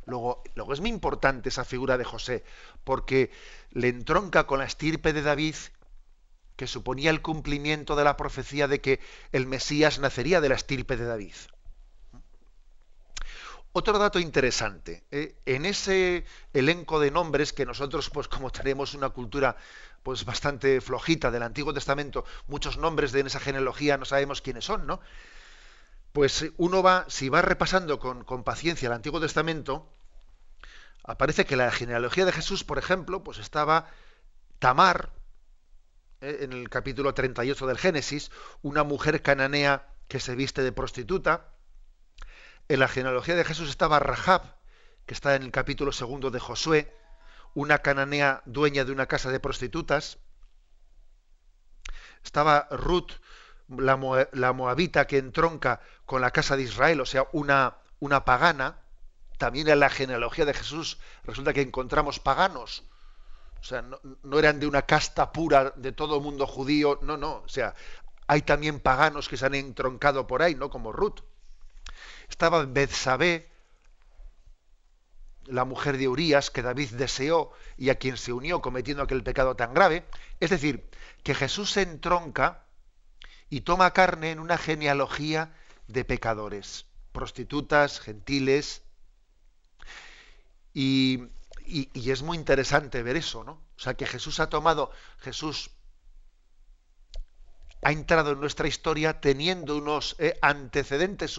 Luego, luego, es muy importante esa figura de José, porque le entronca con la estirpe de David que suponía el cumplimiento de la profecía de que el Mesías nacería de la estirpe de David. Otro dato interesante, eh, en ese elenco de nombres que nosotros, pues como tenemos una cultura pues bastante flojita del Antiguo Testamento, muchos nombres de esa genealogía no sabemos quiénes son, ¿no? Pues uno va, si va repasando con, con paciencia el Antiguo Testamento, aparece que la genealogía de Jesús, por ejemplo, pues estaba Tamar, en el capítulo 38 del Génesis, una mujer cananea que se viste de prostituta. En la genealogía de Jesús estaba Rahab, que está en el capítulo segundo de Josué, una cananea dueña de una casa de prostitutas. Estaba Ruth, la, moabita que entronca con la casa de Israel, o sea, una, una pagana. También en la genealogía de Jesús resulta que encontramos paganos o sea, no, eran de una casta pura de todo mundo judío, no, no. O sea, hay también paganos que se han entroncado por ahí, ¿no? Como Ruth. Estaba Betsabé, la mujer de Urías que David deseó y a quien se unió cometiendo aquel pecado tan grave. Es decir, que Jesús se entronca y toma carne en una genealogía de pecadores, prostitutas, gentiles. Y y, es muy interesante ver eso, ¿no? O sea, que Jesús ha tomado, Jesús ha entrado en nuestra historia teniendo unos eh, antecedentes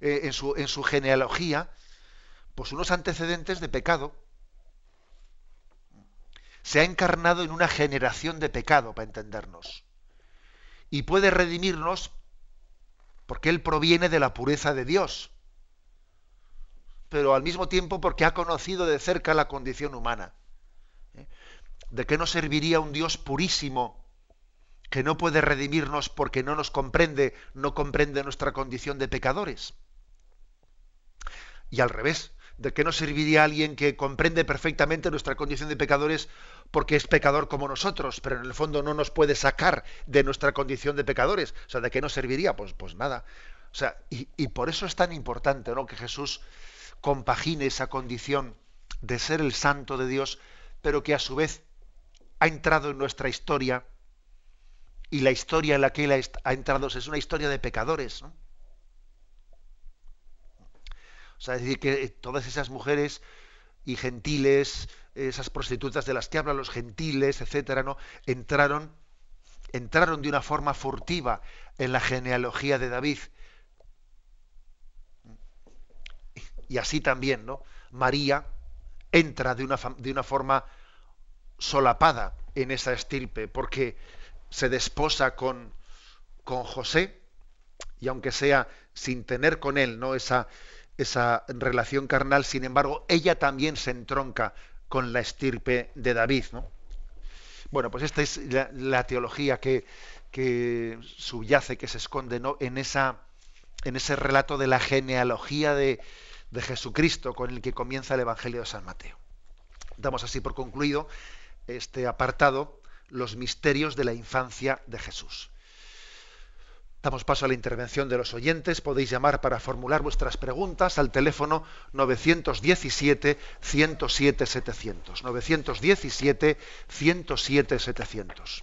eh, en, su, en su genealogía, pues unos antecedentes de pecado. Se ha encarnado en una generación de pecado, para entendernos. Y puede redimirnos porque Él proviene de la pureza de Dios pero al mismo tiempo porque ha conocido de cerca la condición humana. ¿Eh? ¿De qué nos serviría un Dios purísimo que no puede redimirnos porque no nos comprende, no comprende nuestra condición de pecadores? Y al revés, ¿de qué nos serviría alguien que comprende perfectamente nuestra condición de pecadores porque es pecador como nosotros, pero en el fondo no nos puede sacar de nuestra condición de pecadores? O sea, ¿de qué nos serviría? Pues, pues nada. O sea, y, y por eso es tan importante ¿no? que Jesús compagine esa condición de ser el santo de Dios, pero que a su vez ha entrado en nuestra historia y la historia en la que él ha entrado es una historia de pecadores. ¿no? O sea, es decir, que todas esas mujeres y gentiles, esas prostitutas de las que hablan los gentiles, etcétera, ¿no? entraron, entraron de una forma furtiva en la genealogía de David. Y así también, ¿no? María entra de una, de una forma solapada en esa estirpe, porque se desposa con, con José, y aunque sea sin tener con él ¿no? esa, esa relación carnal, sin embargo, ella también se entronca con la estirpe de David. ¿no? Bueno, pues esta es la, teología que, que, subyace, que se esconde ¿no? en, esa, en ese relato de la genealogía de, de Jesucristo con el que comienza el Evangelio de San Mateo. Damos así por concluido este apartado, los misterios de la infancia de Jesús. Damos paso a la intervención de los oyentes. Podéis llamar para formular vuestras preguntas al teléfono 917-107-700. 917-107-700.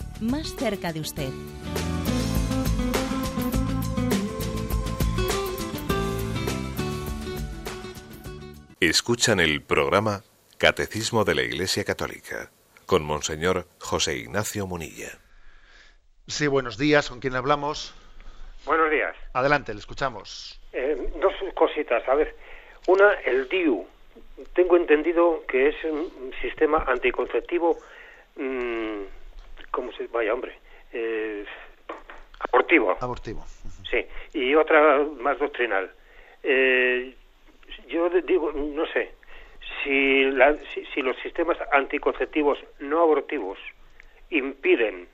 más cerca de usted. Escuchan el programa Catecismo de la Iglesia Católica con Monseñor José Ignacio Munilla. Sí, buenos días, ¿con quién hablamos? Buenos días. Adelante, le escuchamos. Eh, dos cositas, a ver. Una, el DIU. Tengo entendido que es un sistema anticonceptivo, mmm, ¿cómo se vaya, hombre? Eh, abortivo. Abortivo. Sí, y otra más doctrinal. Eh, yo digo, no sé, si, si, los sistemas anticonceptivos no abortivos impiden,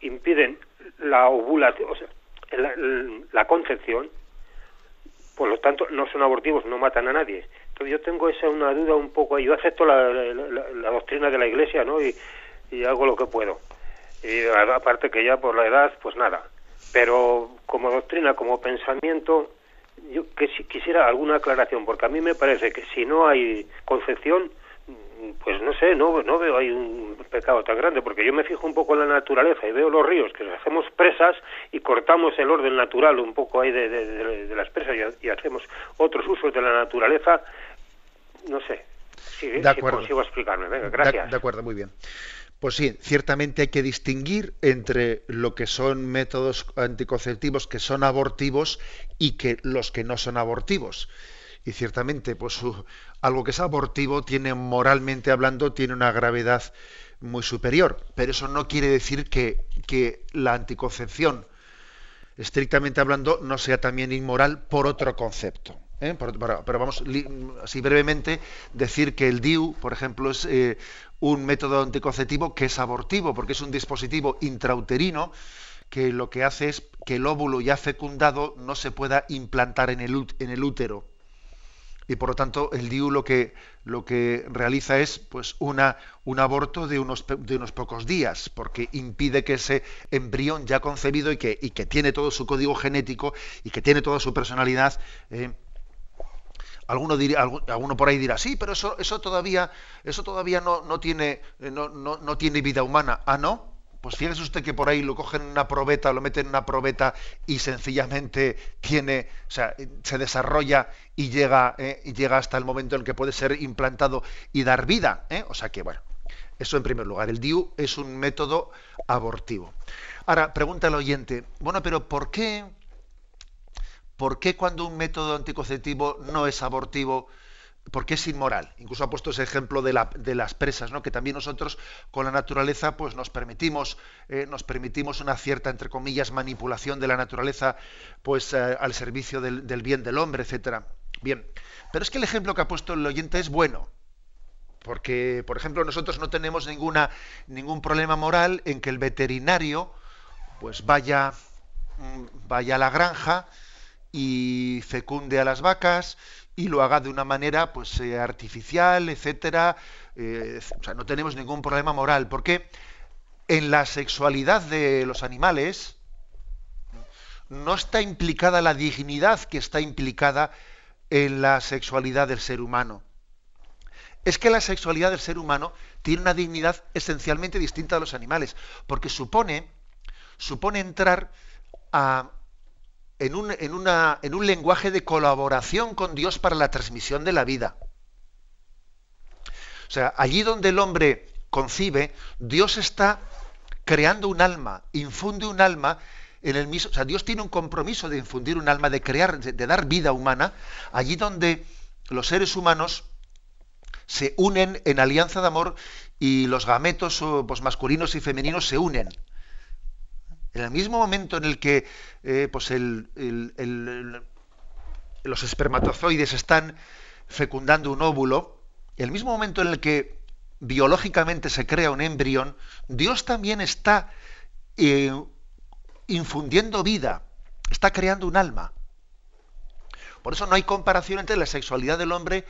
impiden la ovulación, o sea, la, concepción, por lo tanto no son abortivos, no matan a nadie. Entonces yo tengo esa una duda un poco, yo acepto la, la doctrina de la Iglesia, ¿no? Y, y hago lo que puedo. Y aparte que ya por la edad, pues nada. Pero como doctrina, como pensamiento, yo que si quisiera alguna aclaración, porque a mí me parece que si no hay concepción, pues no sé, no, no veo ahí un pecado tan grande, porque yo me fijo un poco en la naturaleza y veo los ríos que hacemos presas y cortamos el orden natural un poco ahí de, de, las presas y, hacemos otros usos de la naturaleza, no sé. Si, de acuerdo. consigo explicarme, venga, gracias. de acuerdo, muy bien. Pues sí, ciertamente hay que distinguir entre lo que son métodos anticonceptivos que son abortivos y que los que no son abortivos. Y ciertamente, pues algo que es abortivo tiene moralmente hablando tiene una gravedad muy superior, pero eso no quiere decir que, que la anticoncepción, estrictamente hablando, no sea también inmoral por otro concepto. ¿Eh? Pero, vamos, así brevemente, decir que el DIU, por ejemplo, es eh, un método anticonceptivo que es abortivo, porque es un dispositivo intrauterino que lo que hace es que el óvulo ya fecundado no se pueda implantar en el, en el útero. Y por lo tanto, el DIU lo que, lo que realiza es pues, una, un aborto de unos, de unos pocos días, porque impide que ese embrión ya concebido y que, y que tiene todo su código genético y que tiene toda su personalidad, eh, Alguno, diría, alguno por ahí dirá, sí, pero eso, eso todavía, eso todavía no, no, tiene, no, no, no tiene vida humana. Ah, no, pues fíjese usted que por ahí lo cogen en una probeta, lo meten en una probeta y sencillamente tiene, o sea, se desarrolla y llega, eh, y llega hasta el momento en el que puede ser implantado y dar vida. ¿eh? O sea que, bueno, eso en primer lugar. El DIU es un método abortivo. Ahora, pregunta el oyente, bueno, pero ¿por qué, ¿por qué cuando un método anticonceptivo no es abortivo? porque es inmoral. Incluso ha puesto ese ejemplo de, las presas, ¿no? que también nosotros con la naturaleza pues nos permitimos, eh, nos permitimos una cierta, entre comillas, manipulación de la naturaleza pues eh, al servicio del, bien del hombre, etcétera. Bien, pero es que el ejemplo que ha puesto el oyente es bueno. Porque, por ejemplo, nosotros no tenemos ninguna, ningún problema moral en que el veterinario pues vaya, mm, vaya a la granja y fecunde a las vacas y lo haga de una manera pues eh, artificial, etcétera. Eh, o sea, no tenemos ningún problema moral, porque en la sexualidad de los animales no está implicada la dignidad que está implicada en la sexualidad del ser humano. Es que la sexualidad del ser humano tiene una dignidad esencialmente distinta a los animales, porque supone, supone entrar a, en un, lenguaje de colaboración con Dios para la transmisión de la vida. O sea, allí donde el hombre concibe, Dios está creando un alma, infunde un alma en el mismo. O sea, Dios tiene un compromiso de infundir un alma, de crear, de, dar vida humana, allí donde los seres humanos se unen en alianza de amor y los gametos pues, masculinos y femeninos se unen. En el mismo momento en el que eh, pues los espermatozoides están fecundando un óvulo, el mismo momento en el que biológicamente se crea un embrión, Dios también está eh, infundiendo vida, está creando un alma. Por eso no hay comparación entre la sexualidad del hombre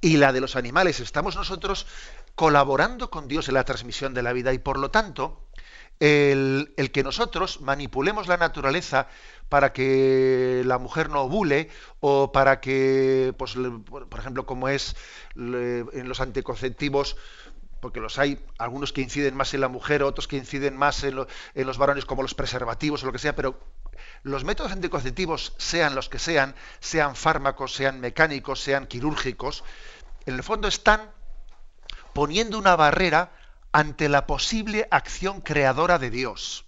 y la de los animales. Estamos nosotros colaborando con Dios en la transmisión de la vida y por lo tanto el, que nosotros manipulemos la naturaleza para que la mujer no ovule o para que, pues, por ejemplo, como es en los anticonceptivos, porque los hay, algunos que inciden más en la mujer, otros que inciden más en, en, los varones, como los preservativos o lo que sea, pero los métodos anticonceptivos, sean los que sean, sean fármacos, sean mecánicos, sean quirúrgicos, en el fondo están poniendo una barrera ante la posible acción creadora de Dios.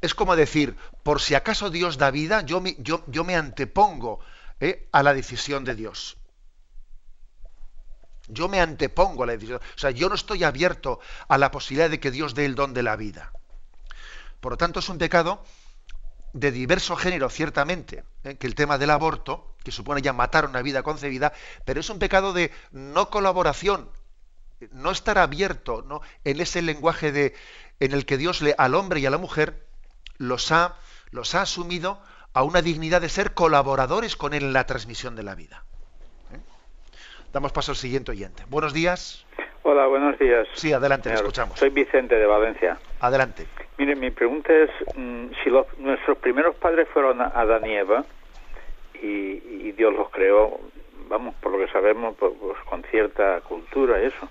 Es como decir, por si acaso Dios da vida, yo me, antepongo eh, a la decisión de Dios. Yo me antepongo a la decisión. O sea, yo no estoy abierto a la posibilidad de que Dios dé el don de la vida. Por lo tanto, es un pecado de diverso género, ciertamente, eh, que el tema del aborto, que supone ya matar una vida concebida, pero es un pecado de no colaboración no estar abierto ¿no? en ese lenguaje de, en el que Dios le, al hombre y a la mujer los ha, los ha asumido a una dignidad de ser colaboradores con él en la transmisión de la vida. ¿Eh? Damos paso al siguiente oyente. Buenos días. Hola, buenos días. Sí, adelante, le escuchamos. Soy Vicente de Valencia. Adelante. Mire, mi pregunta es, mm, si los, nuestros primeros padres fueron Adán y Eva, y Dios los creó vamos, por lo que sabemos, pues, pues, con cierta cultura y eso.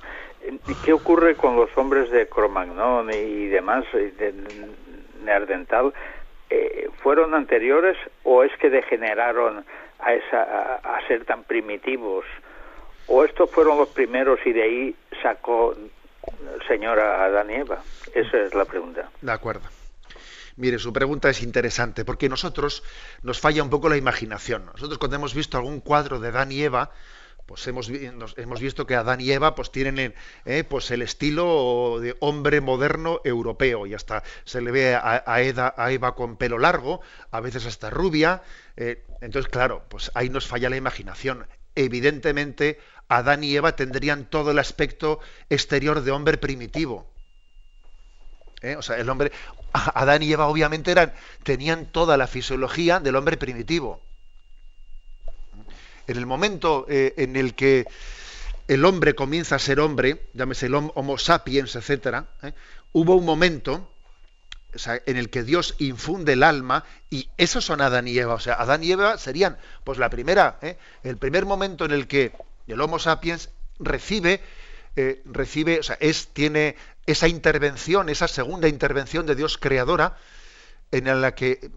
¿Y qué ocurre con los hombres de Cromagnon y demás, de Neardental? Eh, ¿Fueron anteriores o es que degeneraron a, esa, a, ser tan primitivos? ¿O estos fueron los primeros y de ahí sacó el Señor a Adán y Eva? Esa es la pregunta. De acuerdo. Mire, su pregunta es interesante porque nosotros nos falla un poco la imaginación. Nosotros cuando hemos visto algún cuadro de Adán y Eva, pues hemos, hemos visto que Adán y Eva pues tienen eh, pues el estilo de hombre moderno europeo y hasta se le ve a, a, Eva con pelo largo, a veces hasta rubia. Eh, entonces, claro, pues ahí nos falla la imaginación. Evidentemente, Adán y Eva tendrían todo el aspecto exterior de hombre primitivo. ¿Eh? O sea, el hombre, Adán y Eva obviamente eran, tenían toda la fisiología del hombre primitivo. En el momento eh, en el que el hombre comienza a ser hombre, llámese el Homo sapiens, etcétera, ¿eh? hubo un momento en el que Dios infunde el alma y esos son Adán y Eva. O sea, Adán y Eva serían, pues la primera, el primer momento en el que el Homo sapiens recibe eh, recibe, o sea, es, tiene esa intervención, esa segunda intervención de Dios creadora, en la que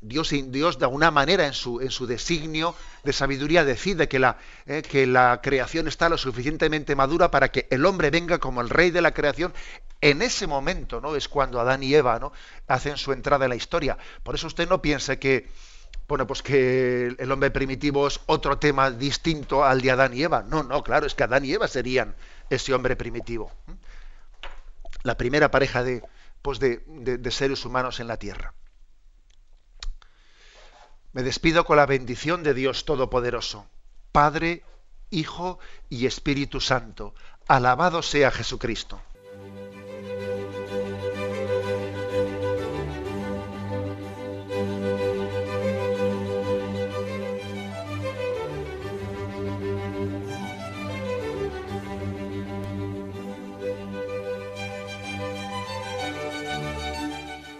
Dios, Dios de alguna manera en su, en su designio de sabiduría decide que la, eh, que la creación está lo suficientemente madura para que el hombre venga como el rey de la creación. En ese momento ¿no? es cuando Adán y Eva ¿no? hacen su entrada en la historia. Por eso usted no piense que, bueno, pues que el hombre primitivo es otro tema distinto al de Adán y Eva. No, no, claro, es que Adán y Eva serían ese hombre primitivo. La primera pareja de, pues de seres humanos en la tierra. Me despido con la bendición de Dios Todopoderoso, Padre, Hijo y Espíritu Santo. Alabado sea Jesucristo.